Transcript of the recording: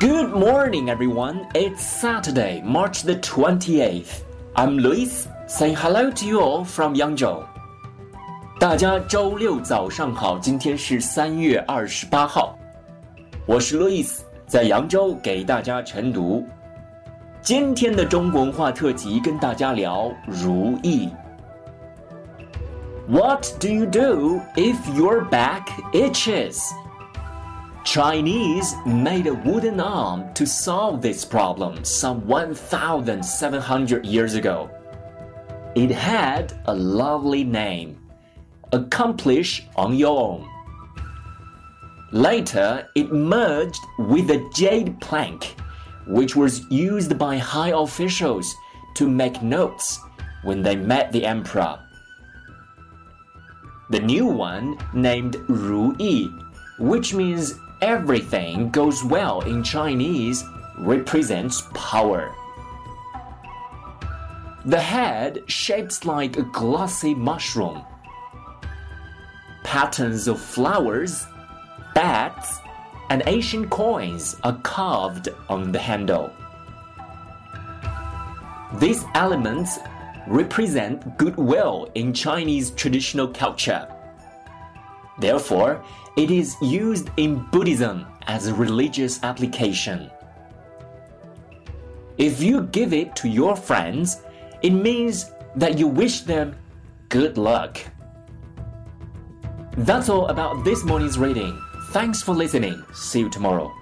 Good morning, everyone. It's Saturday, March the 28th. I'm Lewis, saying hello to you all from Yangzhou. 大家周六早上好，今天是三月二十八号，我是 Lewis，在扬州给大家晨读。今天的中国文化特辑跟大家聊如意。What do you do if your back itches? Chinese made a wooden arm to solve this problem some 1,700 years ago. It had a lovely name. Accomplish on your own. Later, it merged with the jade plank, which was used by high officials to make notes when they met the emperor. The new one, named Ru Yi, which means everything goes well in Chinese, represents power. The head shaped like a glossy mushroom. Patterns of flowers, bats, and ancient coins are carved on the handle. These elements represent goodwill in Chinese traditional culture. Therefore, it is used in Buddhism as a religious application. If you give it to your friends, it means that you wish them good luck. That's all about this morning's reading. Thanks for listening. See you tomorrow.